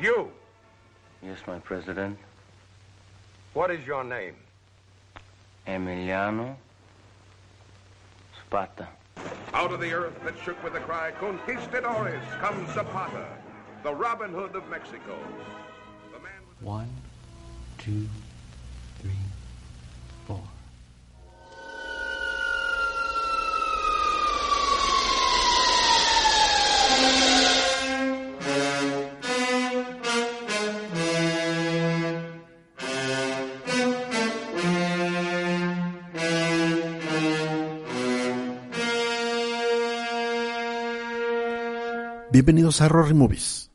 You. Yes, my president. What is your name? Emiliano Zapata. Out of the earth that shook with the cry, Conquistadores, comes Zapata, the Robin Hood of Mexico. The man with One, two, Bienvenidos a Rory Movies.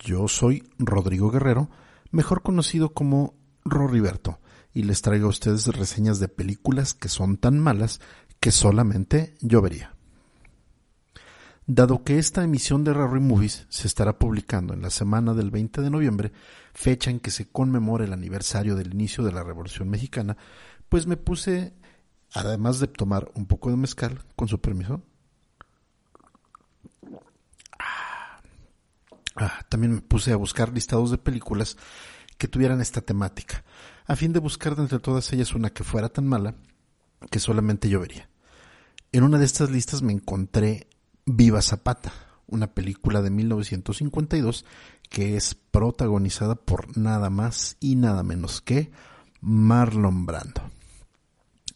Yo soy Rodrigo Guerrero, mejor conocido como Roriberto, y les traigo a ustedes reseñas de películas que son tan malas que solamente yo vería. Dado que esta emisión de Rory Movies se estará publicando en la semana del 20 de noviembre, fecha en que se conmemora el aniversario del inicio de la Revolución Mexicana, pues me puse, además de tomar un poco de mezcal, con su permiso, Ah, también me puse a buscar listados de películas que tuvieran esta temática, a fin de buscar de entre todas ellas una que fuera tan mala que solamente yo vería. En una de estas listas me encontré Viva Zapata, una película de 1952 que es protagonizada por nada más y nada menos que Marlon Brando.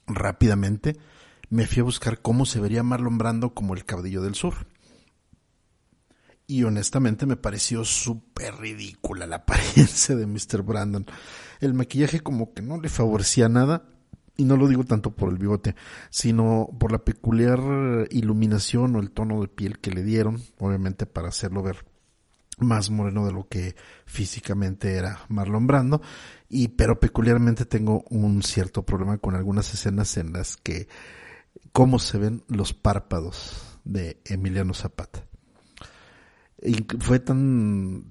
Rápidamente me fui a buscar cómo se vería Marlon Brando como el caudillo del sur y honestamente me pareció súper ridícula la apariencia de Mr. Brandon. El maquillaje como que no le favorecía nada, y no lo digo tanto por el bigote, sino por la peculiar iluminación o el tono de piel que le dieron, obviamente para hacerlo ver más moreno de lo que físicamente era Marlon Brando, y pero peculiarmente tengo un cierto problema con algunas escenas en las que cómo se ven los párpados de Emiliano Zapata y fue tan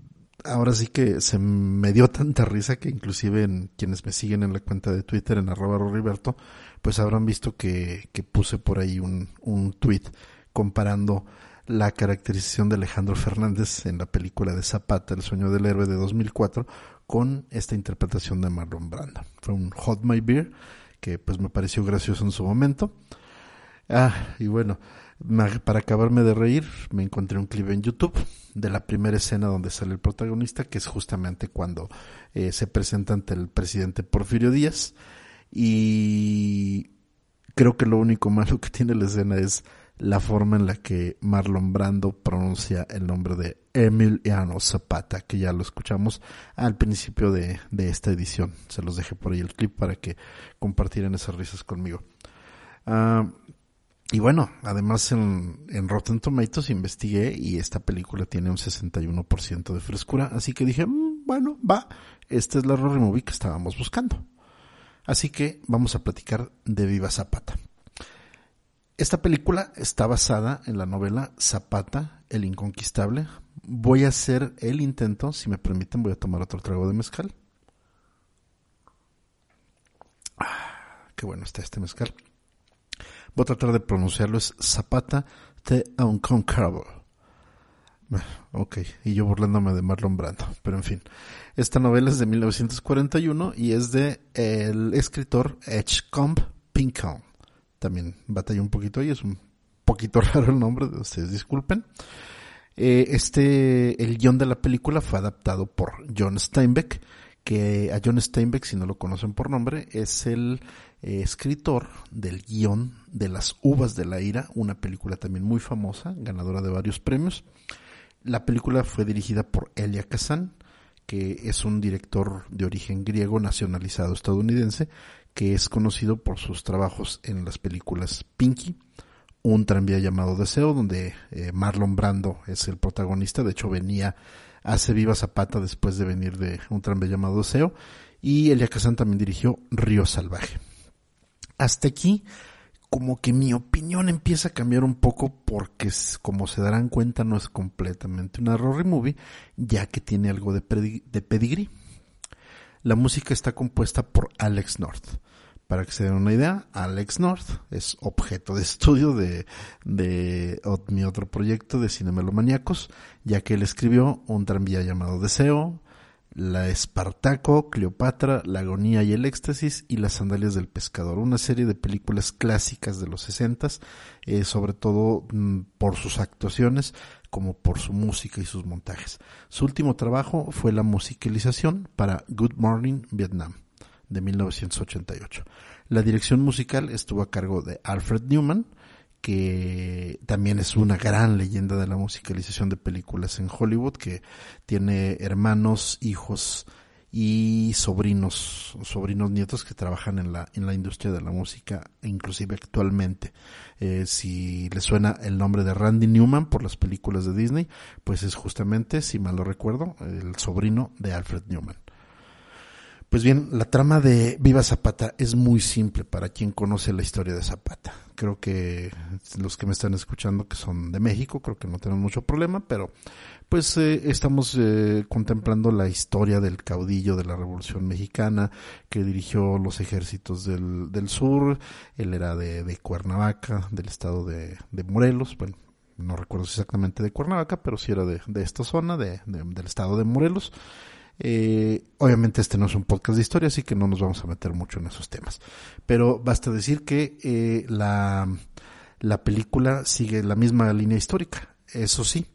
ahora sí que se me dio tanta risa que inclusive en quienes me siguen en la cuenta de Twitter en arroba Roriberto, pues habrán visto que, que puse por ahí un, un tweet comparando la caracterización de Alejandro Fernández en la película de Zapata, El sueño del héroe de 2004, con esta interpretación de Marlon Brando. Fue un Hot My Beer que pues me pareció gracioso en su momento. Ah, y bueno, para acabarme de reír, me encontré un clip en YouTube de la primera escena donde sale el protagonista, que es justamente cuando eh, se presenta ante el presidente Porfirio Díaz. Y creo que lo único malo que tiene la escena es la forma en la que Marlon Brando pronuncia el nombre de Emiliano Zapata, que ya lo escuchamos al principio de, de esta edición. Se los dejé por ahí el clip para que compartieran esas risas conmigo. Ah, y bueno, además en, en, Rotten Tomatoes investigué y esta película tiene un 61% de frescura, así que dije, mmm, bueno, va, esta es la Rory Movie que estábamos buscando. Así que vamos a platicar de Viva Zapata. Esta película está basada en la novela Zapata, el Inconquistable. Voy a hacer el intento, si me permiten, voy a tomar otro trago de mezcal. Ah, qué bueno está este mezcal. Voy a tratar de pronunciarlo, es Zapata the Unconquerable. Ok, y yo burlándome de Marlon Brando, pero en fin. Esta novela es de 1941 y es de el escritor Edgecombe Pinkham. También batallé un poquito y es un poquito raro el nombre, ustedes disculpen. Eh, este, el guion de la película fue adaptado por John Steinbeck, que a John Steinbeck, si no lo conocen por nombre, es el eh, escritor del guion de Las Uvas de la Ira, una película también muy famosa, ganadora de varios premios. La película fue dirigida por Elia Kazan, que es un director de origen griego nacionalizado estadounidense, que es conocido por sus trabajos en las películas Pinky, un tranvía llamado Deseo, donde eh, Marlon Brando es el protagonista, de hecho venía hace Viva Zapata después de venir de un tranvía llamado Deseo, y Elia Kazan también dirigió Río Salvaje. Hasta aquí como que mi opinión empieza a cambiar un poco porque como se darán cuenta no es completamente una Rory movie ya que tiene algo de, de pedigrí. La música está compuesta por Alex North, Para que se den una idea, Alex North es objeto de estudio de, mi otro proyecto de Cinemelomaníacos, ya que él escribió un tranvía llamado Deseo, La Espartaco, Cleopatra, La Agonía y el Éxtasis y Las Sandalias del Pescador, una serie de películas clásicas de los sesentas, eh, sobre todo mm, por sus actuaciones como por su música y sus montajes. Su último trabajo fue la musicalización para Good Morning Vietnam de 1988. La dirección musical estuvo a cargo de Alfred Newman, que también es una gran leyenda de la musicalización de películas en Hollywood, que tiene hermanos, hijos y sobrinos, sobrinos nietos que trabajan en la, en la industria de la música, inclusive actualmente. Eh, si le suena el nombre de Randy Newman por las películas de Disney, pues es justamente, si mal lo recuerdo, el sobrino de Alfred Newman. Pues bien, la trama de Viva Zapata es muy simple para quien conoce la historia de Zapata. Creo que los que me están escuchando que son de México, creo que no tenemos mucho problema, pero pues eh, estamos eh, contemplando la historia del caudillo de la Revolución Mexicana que dirigió los ejércitos del, del sur. Él era de, de Cuernavaca, del estado de, de Morelos. Bueno, no recuerdo exactamente de Cuernavaca, pero sí era de, de esta zona, de, del estado de Morelos. Eh, obviamente este no es un podcast de historia, así que no nos vamos a meter mucho en esos temas. Pero basta decir que eh, la, la película sigue la misma línea histórica. Eso sí,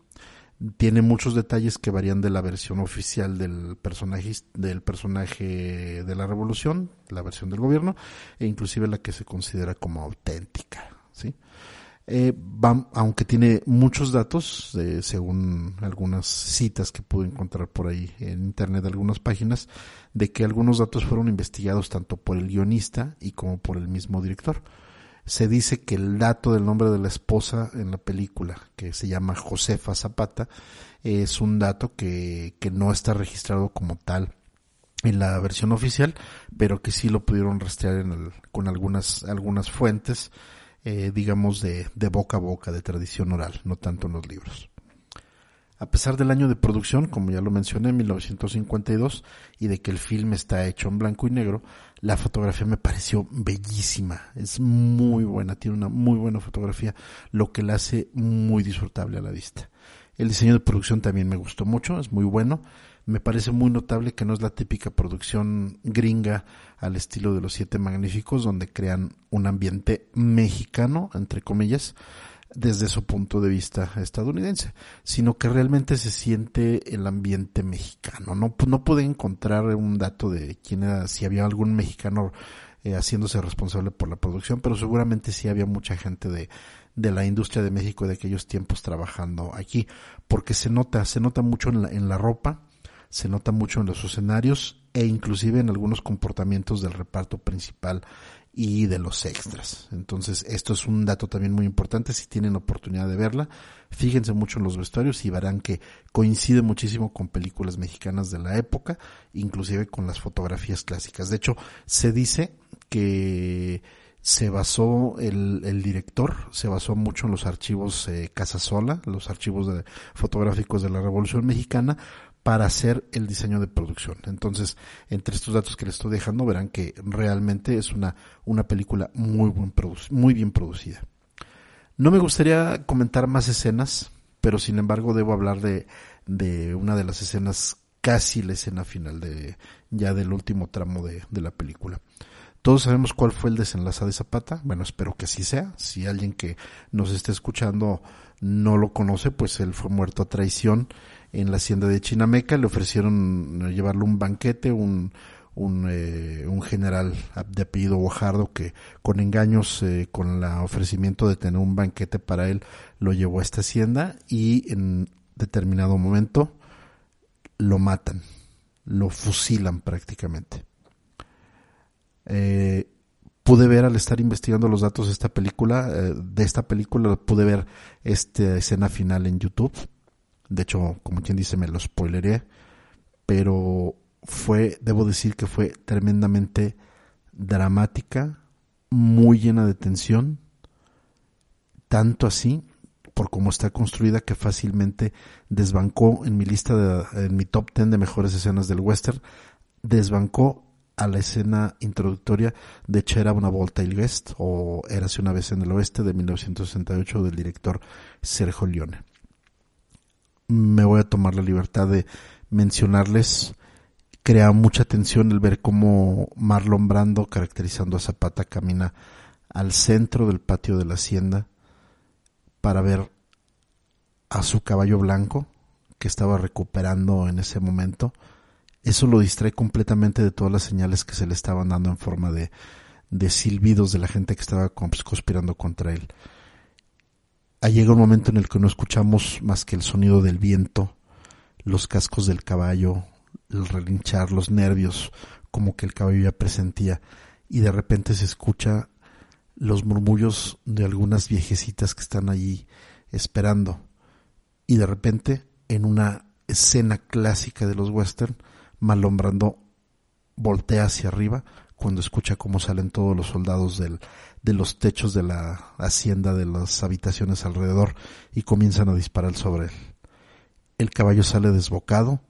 tiene muchos detalles que varían de la versión oficial del personaje del personaje de la revolución, la versión del gobierno, e inclusive la que se considera como auténtica, ¿sí? Eh, aunque tiene muchos datos, eh, según algunas citas que pude encontrar por ahí en internet de algunas páginas, de que algunos datos fueron investigados tanto por el guionista y como por el mismo director. Se dice que el dato del nombre de la esposa en la película, que se llama Josefa Zapata, es un dato que, que no está registrado como tal en la versión oficial, pero que sí lo pudieron rastrear en el, con algunas, algunas fuentes eh, digamos, de, de boca a boca, de tradición oral, no tanto en los libros. A pesar del año de producción, como ya lo mencioné, 1952, y de que el film está hecho en blanco y negro, la fotografía me pareció bellísima. Es muy buena, tiene una muy buena fotografía, lo que la hace muy disfrutable a la vista. El diseño de producción también me gustó mucho, es muy bueno me parece muy notable que no es la típica producción gringa al estilo de los Siete Magníficos, donde crean un ambiente mexicano, entre comillas, desde su punto de vista estadounidense, sino que realmente se siente el ambiente mexicano. No, no pude encontrar un dato de quién era, si había algún mexicano eh, haciéndose responsable por la producción, pero seguramente sí había mucha gente de, de la industria de México de aquellos tiempos trabajando aquí, porque se nota, se nota mucho en la, en la ropa, se nota mucho en los escenarios e inclusive en algunos comportamientos del reparto principal y de los extras. Entonces, esto es un dato también muy importante. Si tienen oportunidad de verla, fíjense mucho en los vestuarios y verán que coincide muchísimo con películas mexicanas de la época, inclusive con las fotografías clásicas. De hecho, se dice que se basó el, el director, se basó mucho en los archivos eh, Casasola, los archivos de, fotográficos de la Revolución Mexicana, para hacer el diseño de producción. Entonces, entre estos datos que les estoy dejando, verán que realmente es una, una película muy, buen muy bien producida. No me gustaría comentar más escenas, pero sin embargo debo hablar de, de una de las escenas, casi la escena final de, ya del último tramo de, de la película. Todos sabemos cuál fue el desenlace de Zapata. Bueno, espero que así sea. Si alguien que nos esté escuchando no lo conoce, pues él fue muerto a traición en la hacienda de Chinameca, le ofrecieron eh, llevarle un banquete, un, eh, un general de apellido Guajardo que con engaños, eh, con el ofrecimiento de tener un banquete para él, lo llevó a esta hacienda y en determinado momento lo matan, lo fusilan prácticamente. Pude ver al estar investigando los datos de esta película, de esta película pude ver esta escena final en YouTube de hecho, como quien dice, me lo spoileré. Pero fue, debo decir que fue tremendamente dramática, muy llena de tensión. Tanto así, por cómo está construida, que fácilmente desbancó en mi lista, de, en mi top 10 de mejores escenas del western, desbancó a la escena introductoria de C'era una volta il West o Érase una vez en el oeste de 1968 del director Sergio Leone. Me voy a tomar la libertad de mencionarles. Crea mucha tensión el ver cómo Marlon Brando, caracterizando a Zapata, camina al centro del patio de la hacienda para ver a su caballo blanco que estaba recuperando en ese momento eso lo distrae completamente de todas las señales que se le estaban dando en forma de, de silbidos de la gente que estaba conspirando contra él. Ahí llega un momento en el que no escuchamos más que el sonido del viento, los cascos del caballo, el relinchar, los nervios, como que el caballo ya presentía, y de repente se escucha los murmullos de algunas viejecitas que están allí esperando. Y de repente, en una escena clásica de los western, malombrando voltea hacia arriba cuando escucha cómo salen todos los soldados del, de los techos de la hacienda, de las habitaciones alrededor, y comienzan a disparar sobre él. El caballo sale desbocado.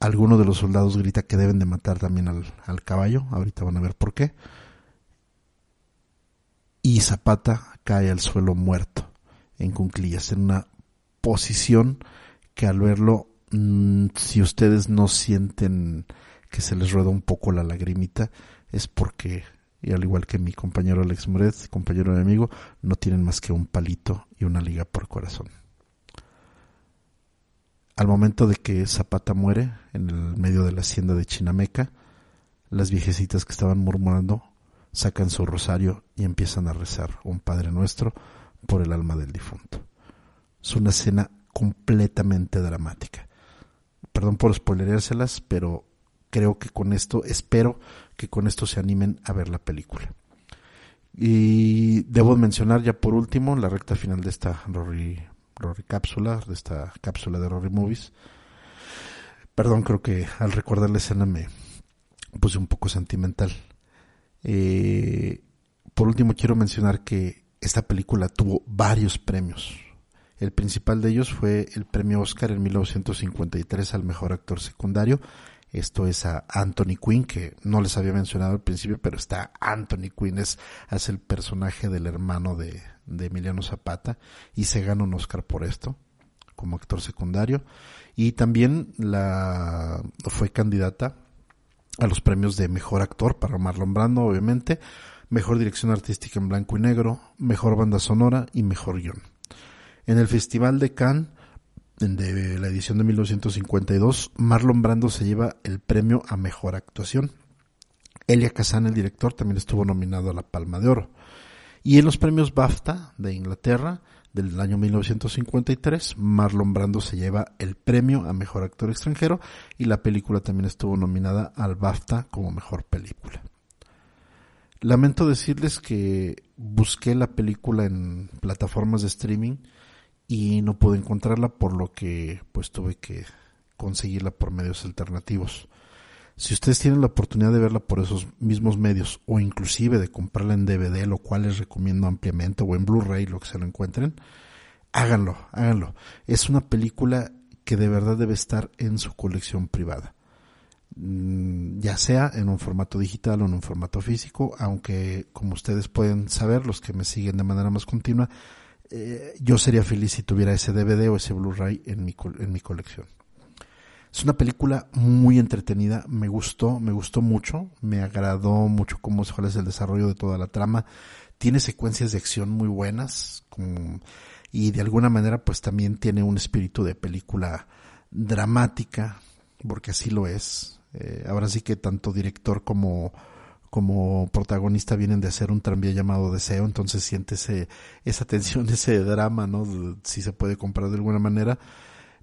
Alguno de los soldados grita que deben de matar también al, al caballo. Ahorita van a ver por qué. Y Zapata cae al suelo muerto, en cunclillas, en una posición que al verlo Mm, si ustedes no sienten que se les rueda un poco la lagrimita, es porque, y al igual que mi compañero Alex Moret, compañero de amigo, no tienen más que un palito y una liga por corazón. Al momento de que Zapata muere en el medio de la hacienda de Chinameca, las viejecitas que estaban murmurando sacan su rosario y empiezan a rezar un Padre Nuestro por el alma del difunto. Es una escena completamente dramática perdón por spoilerárselas, pero creo que con esto, espero que con esto se animen a ver la película. Y debo mencionar ya por último la recta final de esta Rory, Rory cápsula, de esta cápsula de Rory Movies. Perdón, creo que al recordar la escena me puse un poco sentimental. Eh, por último quiero mencionar que esta película tuvo varios premios, el principal de ellos fue el premio Oscar en 1953 al mejor actor secundario. Esto es a Anthony Quinn, que no les había mencionado al principio, pero está Anthony Quinn, es, hace el personaje del hermano de, de Emiliano Zapata y se gana un Oscar por esto como actor secundario. Y también la, fue candidata a los premios de mejor actor para Marlon Brando, obviamente, mejor dirección artística en blanco y negro, mejor banda sonora y mejor guion. En el Festival de Cannes, de la edición de 1952, Marlon Brando se lleva el premio a mejor actuación. Elia Kazan, el director, también estuvo nominado a la Palma de Oro. Y en los premios BAFTA de Inglaterra del año 1953, Marlon Brando se lleva el premio a mejor actor extranjero y la película también estuvo nominada al BAFTA como mejor película. Lamento decirles que busqué la película en plataformas de streaming y no pude encontrarla por lo que pues tuve que conseguirla por medios alternativos. Si ustedes tienen la oportunidad de verla por esos mismos medios o inclusive de comprarla en DVD, lo cual les recomiendo ampliamente, o en Blu-ray, lo que se lo encuentren, háganlo, háganlo. Es una película que de verdad debe estar en su colección privada. Mm, ya sea en un formato digital o en un formato físico, aunque como ustedes pueden saber, los que me siguen de manera más continua, eh, yo sería feliz si tuviera ese DVD o ese Blu-ray en mi, en mi colección. Es una película muy entretenida, me gustó, me gustó mucho, me agradó mucho cómo es el desarrollo de toda la trama. Tiene secuencias de acción muy buenas y de alguna manera pues también tiene un espíritu de película dramática, porque así lo es. Eh, ahora sí que tanto director como como protagonista vienen de hacer un tranvía llamado Deseo, entonces siente esa tensión, ese drama, ¿no? Si se puede comprar de alguna manera,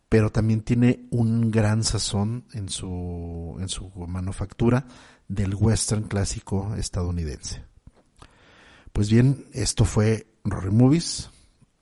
pero también tiene un gran sazón en su, en su manufactura del western clásico estadounidense. Pues bien, esto fue Rory Movies.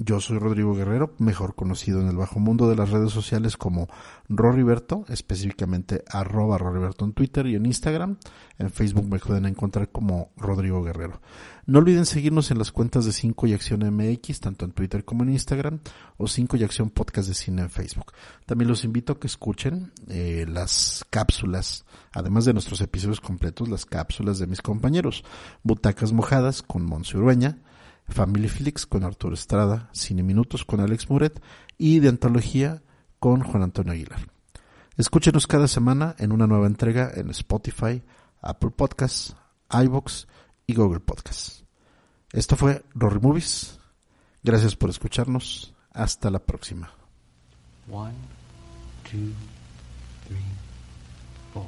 Yo soy Rodrigo Guerrero, mejor conocido en el bajo mundo de las redes sociales como Roriberto, específicamente arroba Roriberto en Twitter y en Instagram. En Facebook me pueden encontrar como Rodrigo Guerrero. No olviden seguirnos en las cuentas de 5 y Acción MX, tanto en Twitter como en Instagram, o 5 y Acción Podcast de Cine en Facebook. También los invito a que escuchen eh, las cápsulas, además de nuestros episodios completos, las cápsulas de mis compañeros. Butacas Mojadas con Monse Urueña, Family Flix con Arturo Estrada, Cine Minutos con Alex Muret y de Antología con Juan Antonio Aguilar. Escúchenos cada semana en una nueva entrega en Spotify, Apple Podcasts, iBox y Google Podcasts. Esto fue Rory Movies. Gracias por escucharnos. Hasta la próxima. One, two, three, four.